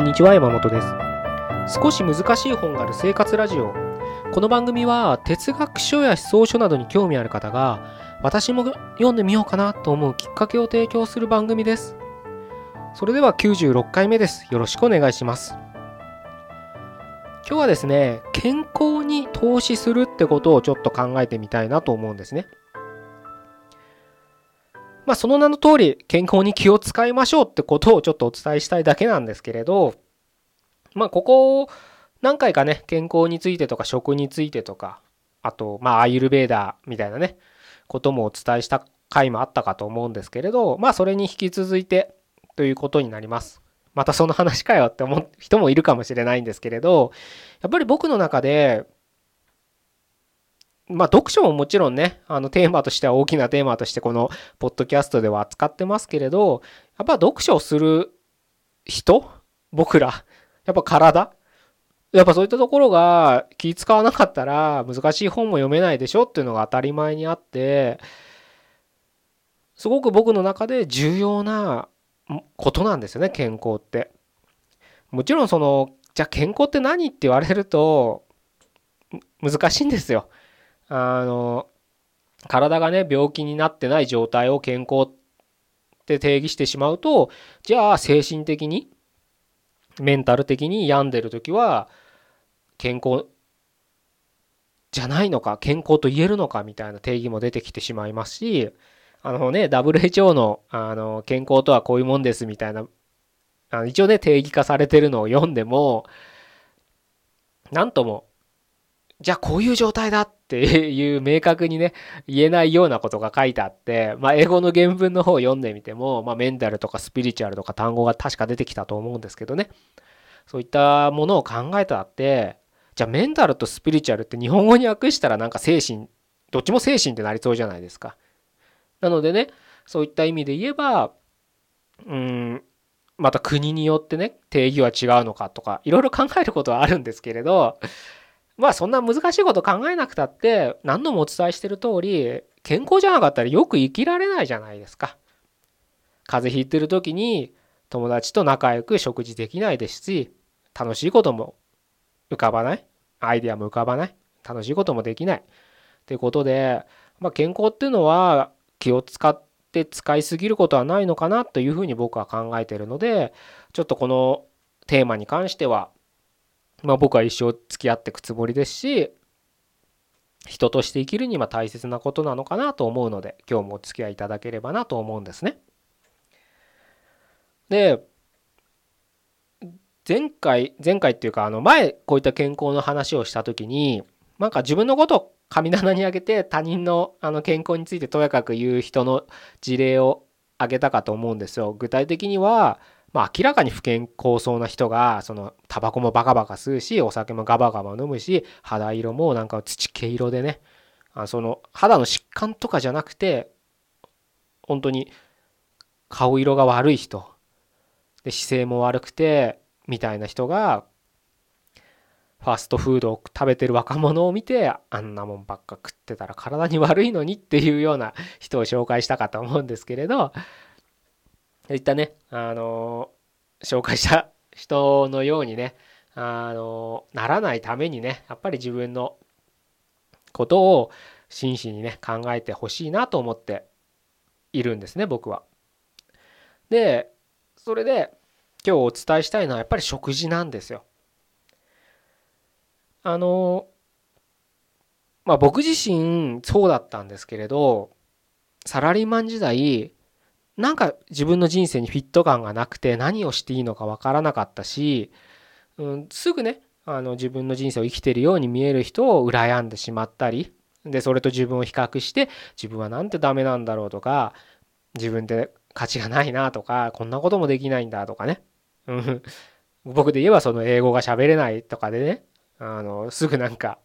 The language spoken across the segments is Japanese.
こんにちは山本です。少し難しい本がある生活ラジオ。この番組は哲学書や思想書などに興味ある方が私も読んでみようかなと思うきっかけを提供する番組です。それでは96回目です。よろしくお願いします。今日はですね健康に投資するってことをちょっと考えてみたいなと思うんですね。まあその名の通り健康に気を使いましょうってことをちょっとお伝えしたいだけなんですけれど、まあここ何回かね、健康についてとか食についてとか、あとまあアイルベーダーみたいなね、こともお伝えした回もあったかと思うんですけれど、まあそれに引き続いてということになります。またその話かよって思う人もいるかもしれないんですけれど、やっぱり僕の中でまあ、読書ももちろんね、あのテーマとしては大きなテーマとしてこのポッドキャストでは扱ってますけれど、やっぱ読書をする人僕らやっぱ体やっぱそういったところが気使わなかったら難しい本も読めないでしょっていうのが当たり前にあって、すごく僕の中で重要なことなんですよね、健康って。もちろんその、じゃあ健康って何って言われると難しいんですよ。あの体がね病気になってない状態を健康って定義してしまうとじゃあ精神的にメンタル的に病んでる時は健康じゃないのか健康と言えるのかみたいな定義も出てきてしまいますしあのね WHO のあの健康とはこういうもんですみたいなあの一応ね定義化されてるのを読んでも何ともじゃあこういう状態だっていう明確にね、言えないようなことが書いてあって、まあ、英語の原文の方を読んでみても、まあ、メンタルとかスピリチュアルとか単語が確か出てきたと思うんですけどね。そういったものを考えたって、じゃあメンタルとスピリチュアルって日本語に訳したらなんか精神、どっちも精神ってなりそうじゃないですか。なのでね、そういった意味で言えば、うん、また国によってね、定義は違うのかとか、いろいろ考えることはあるんですけれど、まあそんな難しいこと考えなくたって何度もお伝えしてる通り健康じゃなかったらよく生きられないじゃないですか。風邪ひいてる時に友達と仲良く食事できないですし楽しいことも浮かばない。アイデアも浮かばない。楽しいこともできない。ってことで、まあ、健康っていうのは気を使って使いすぎることはないのかなというふうに僕は考えてるのでちょっとこのテーマに関してはまあ、僕は一生付き合っていくつもりですし人として生きるには大切なことなのかなと思うので今日もお付き合いいただければなと思うんですね。で前回前回っていうかあの前こういった健康の話をした時になんか自分のことを神棚にあげて他人のあの健康についてとやかく言う人の事例を挙げたかと思うんですよ。具体的にはまあ明らかに不健康そうな人がそのタバコもバカバカ吸うしお酒もガバガバ飲むし肌色もなんか土毛色でねあその肌の疾患とかじゃなくて本当に顔色が悪い人で姿勢も悪くてみたいな人がファストフードを食べてる若者を見てあんなもんばっか食ってたら体に悪いのにっていうような人を紹介したかと思うんですけれどそういったね、あの紹介した人のようにね、あのならないためにね、やっぱり自分のことを真摯にね、考えてほしいなと思っているんですね、僕は。で、それで今日お伝えしたいのはやっぱり食事なんですよ。あのまあ僕自身そうだったんですけれど、サラリーマン時代、なんか自分の人生にフィット感がなくて何をしていいのか分からなかったし、うん、すぐねあの自分の人生を生きてるように見える人を羨んでしまったりでそれと自分を比較して自分はなんてダメなんだろうとか自分で価値がないなとかこんなこともできないんだとかね、僕で言えばその英語が喋れないとかでねあのすぐなんか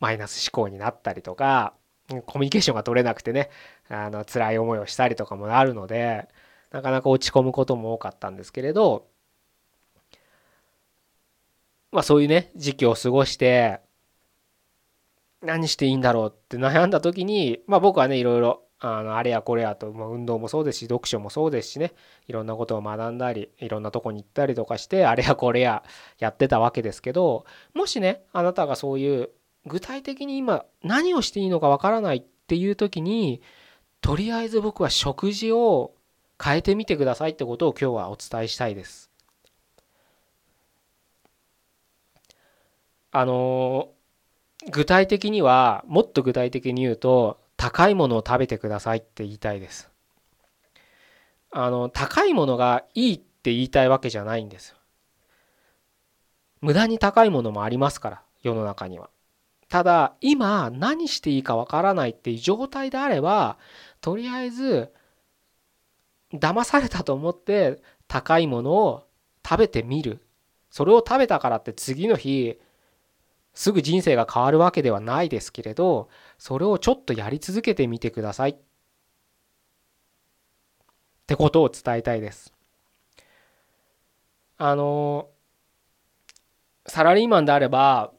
マイナス思考になったりとかコミュニケーションが取れなくてねあの辛い思いをしたりとかもあるのでなかなか落ち込むことも多かったんですけれどまあそういうね時期を過ごして何していいんだろうって悩んだ時にまあ僕はねいろいろあのあれやこれやと、まあ、運動もそうですし読書もそうですしねいろんなことを学んだりいろんなとこに行ったりとかしてあれやこれややってたわけですけどもしねあなたがそういう具体的に今何をしていいのかわからないっていう時にとりあえず僕は食事を変えてみてくださいってことを今日はお伝えしたいです。あの具体的にはもっと具体的に言うと高いものを食べてくださいって言いたいです。あの高いものがいいって言いたいわけじゃないんです。無駄に高いものもありますから世の中には。ただ今何していいかわからないっていう状態であればとりあえず騙されたと思って高いものを食べてみるそれを食べたからって次の日すぐ人生が変わるわけではないですけれどそれをちょっとやり続けてみてくださいってことを伝えたいです。あのサラリーマンであれば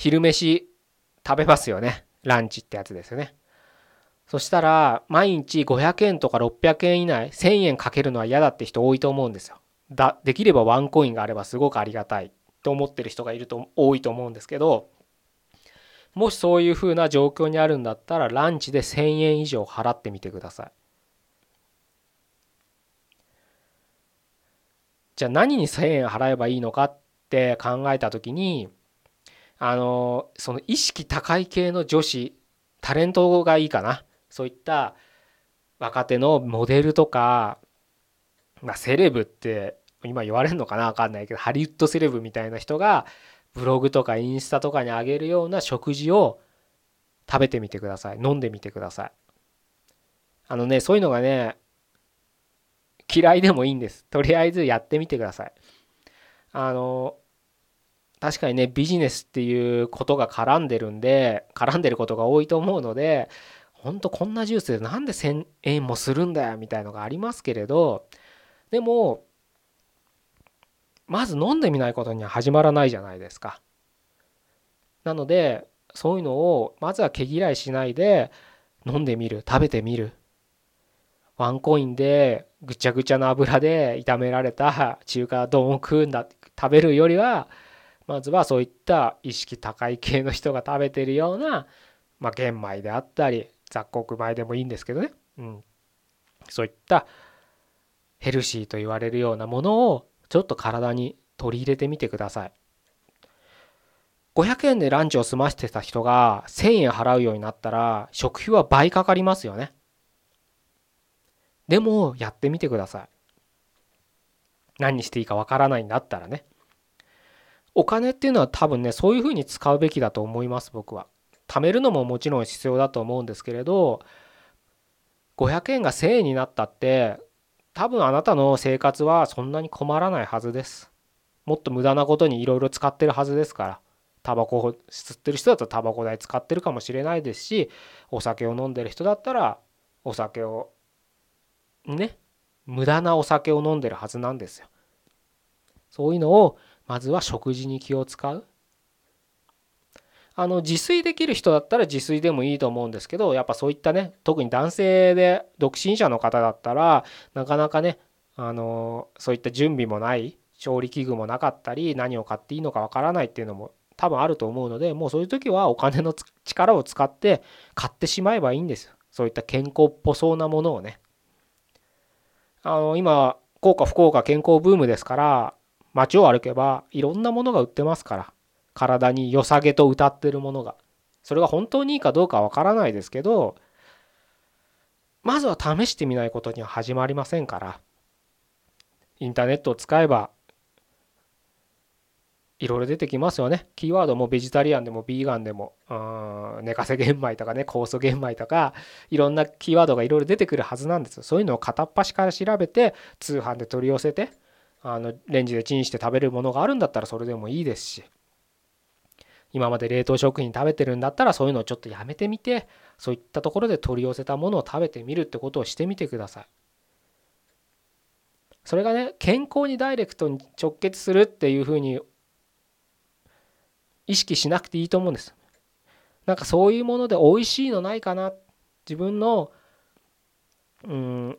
昼飯食べますよねランチってやつですよね。そしたら毎日500円とか600円以内1000円かけるのは嫌だって人多いと思うんですよ。だできればワンコインがあればすごくありがたいと思ってる人がいると多いと思うんですけどもしそういうふうな状況にあるんだったらランチで1000円以上払ってみてください。じゃあ何に1000円払えばいいのかって考えた時にあのその意識高い系の女子タレントがいいかな。そういった若手のモデルとか、まあ、セレブって今言われるのかな？分かんないけどハリウッドセレブみたいな人がブログとかインスタとかにあげるような食事を食べてみてください。飲んでみてください。あのねそういうのがね嫌いでもいいんです。とりあえずやってみてください。あの確かにねビジネスっていうことが絡んでるんで絡んでることが多いと思うのでほんとこんなジュースでなんで1000円もするんだよみたいのがありますけれどでもまず飲んでみないことには始まらないじゃないですか。なのでそういうのをまずは毛嫌いしないで飲んでみる食べてみるワンコインでぐちゃぐちゃな油で炒められた中華丼を食うんだ食べるよりはまずはそういった意識高い系の人が食べてるような、まあ、玄米であったり雑穀米でもいいんですけどね、うん、そういったヘルシーと言われるようなものをちょっと体に取り入れてみてください。500円でランチを済ませてた人が1000円払うようになったら食費は倍かかりますよね。でもやってみてください。何にしていいかわからないんだったらね。お金っていうのは多分ねそういうふうに使うべきだと思います僕は。貯めるのももちろん必要だと思うんですけれど500円が1000円になったって多分あなたの生活はそんなに困らないはずです。もっと無駄なことにいろいろ使ってるはずですから。タバコを吸ってる人だとタバコ代使ってるかもしれないですしお酒を飲んでる人だったらお酒をね無駄なお酒を飲んでるはずなんですよ。そういうのをまずは食事に気を使う。あの自炊できる人だったら自炊でもいいと思うんですけどやっぱそういったね特に男性で独身者の方だったらなかなかねあのそういった準備もない調理器具もなかったり何を買っていいのかわからないっていうのも多分あると思うのでもうそういう時はお金の力を使って買ってしまえばいいんですよ。そういった健康っぽそうなものをね。あの今効果不効果健康ブームですから街を歩けばいろんなものが売ってますから体に良さげと歌ってるものがそれが本当にいいかどうかわからないですけどまずは試してみないことには始まりませんからインターネットを使えばいろいろ出てきますよね。キーワードもベジタリアンでもビーガンでも、寝かせ玄米とかね、酵素玄米とか、いろんなキーワードがいろいろ出てくるはずなんです。そういうのを片っ端から調べて、通販で取り寄せて、あのレンジでチンして食べるものがあるんだったらそれでもいいですし。今まで冷凍食品食べてるんだったらそういうのをちょっとやめてみてそういったところで取り寄せたものを食べてみるってことをしてみてください。それがね健康にダイレクトに直結するっていうふうに意識しなくていいと思うんです。なんかそういうもので美味しいのないかな自分のうん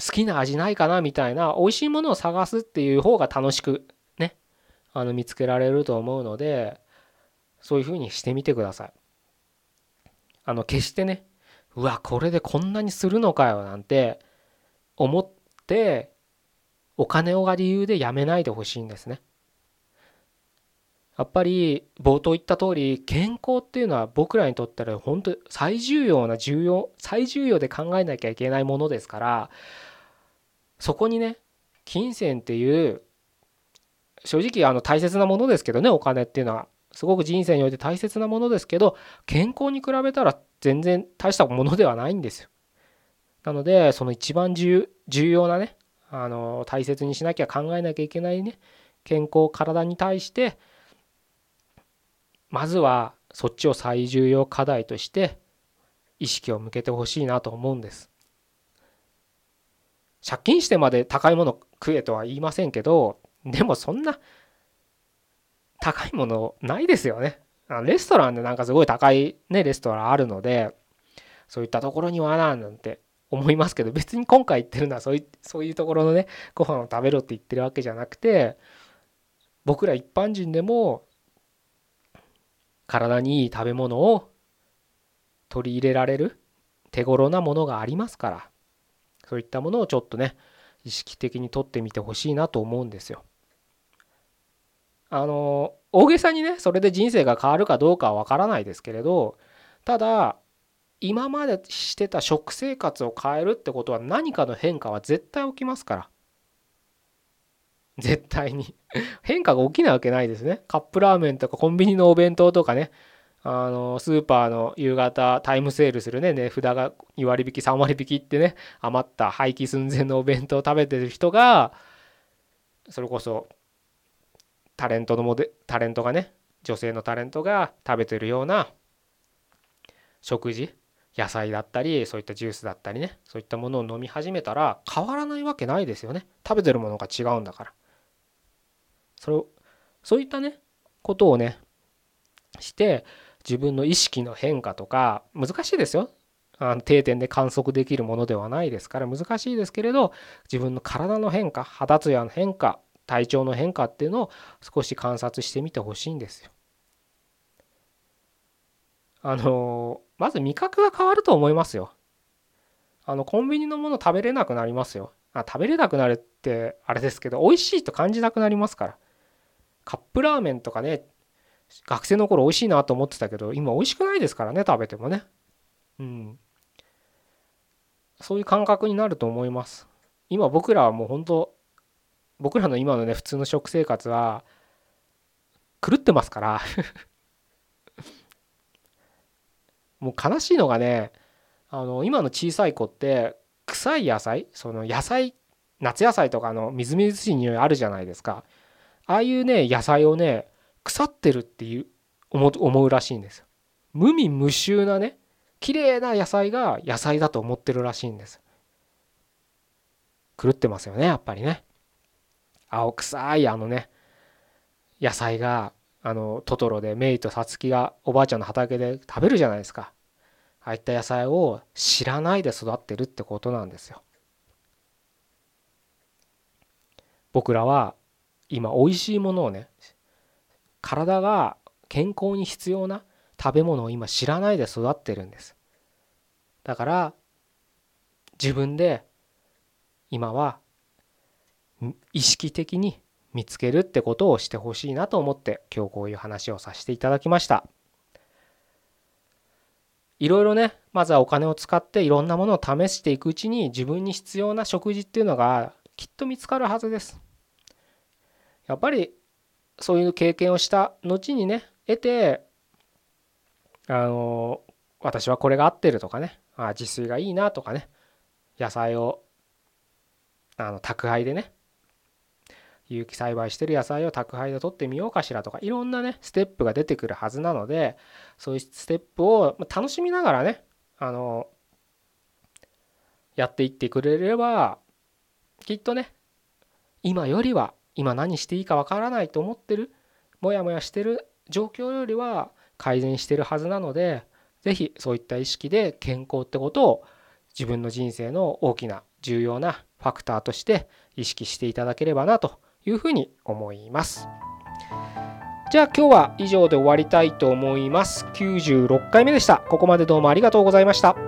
好きな味ないかなみたいな美味しいものを探すっていう方が楽しくねあの見つけられると思うのでそういうふうにしてみてください。あの決してねうわこれでこんなにするのかよなんて思ってお金をが理由でやめないでほしいんですね。やっぱり冒頭言った通り健康っていうのは僕らにとっては本当最重要な重要最重要で考えなきゃいけないものですからそこにね金銭っていう正直あの大切なものですけどねお金っていうのはすごく人生において大切なものですけど健康に比べたら全然大したものではないんですよ。なのでその一番重要なねあの大切にしなきゃ考えなきゃいけないね健康体に対してまずはそっちを最重要課題として意識を向けてほしいなと思うんです。借金してまで高いもの食えとは言いませんけどでもそんな高いものないですよね。レストランでなんかすごい高いねレストランあるのでそういったところにはななんて思いますけど別に今回言ってるのはそういうそういうところのねご飯を食べろって言ってるわけじゃなくて僕ら一般人でも体にいい食べ物を取り入れられる手頃なものがありますからそういったものをちょっとね意識的にとってみてほしいなと思うんですよ。あの大げさにねそれで人生が変わるかどうかは分からないですけれどただ今までしてた食生活を変えるってことは何かの変化は絶対起きますから絶対に 変化が起きないわけないですね。カップラーメンとかコンビニのお弁当とかね、あのスーパーの夕方タイムセールするね値札が2割引き3割引きってね余った廃棄寸前のお弁当を食べてる人がそれこそタレントのモデタレントがね女性のタレントが食べてるような食事野菜だったりそういったジュースだったりねそういったものを飲み始めたら変わらないわけないですよね。食べてるものが違うんだから。それそういったねことをねして自分の意識の変化とか難しいですよあの定点で観測できるものではないですから難しいですけれど自分の体の変化肌ツヤの変化体調の変化っていうのを少し観察してみてほしいんですよ。あのまず味覚が変わると思いますよ。あのコンビニのもの食べれなくなりますよ。あ食べれなくなるってあれですけど美味しいと感じなくなりますから。カップラーメンとかね学生の頃美味しいなと思ってたけど今美味しくないですからね食べてもね。うん。そういう感覚になると思います。今僕らはもう本当僕らの今のね普通の食生活は狂ってますから。もう悲しいのがねあの今の小さい子って臭い野菜その野菜夏野菜とかのみずみずしい匂いあるじゃないですか。ああいうね野菜をね腐ってるっていう思うらしいんです。無味無臭なね綺麗な野菜が野菜だと思ってるらしいんです。狂ってますよねやっぱりね。青臭いあのね野菜があのトトロでメイとサツキがおばあちゃんの畑で食べるじゃないですか。ああいった野菜を知らないで育ってるってことなんですよ。僕らは今美味しいものをね体が健康に必要な食べ物を今知らないで育ってるんです。だから自分で今は意識的に見つけるってことをしてほしいなと思って今日こういう話をさせていただきました。いろいろねまずはお金を使っていろんなものを試していくうちに自分に必要な食事っていうのがきっと見つかるはずです。やっぱりそういう経験をした後にね得てあの私はこれが合ってるとかねあ自炊がいいなとかね野菜をあの宅配でね有機栽培してる野菜を宅配で取ってみようかしらとかいろんなねステップが出てくるはずなのでそういうステップを楽しみながらねあのやっていってくれればきっとね今よりは今何していいかわからないと思ってるモヤモヤしてる状況よりは改善してるはずなので是非そういった意識で健康ってことを自分の人生の大きな重要なファクターとして意識していただければなというふうに思います。じゃあ今日は以上で終わりたいと思います。96回目でした。ここまでどうもありがとうございました。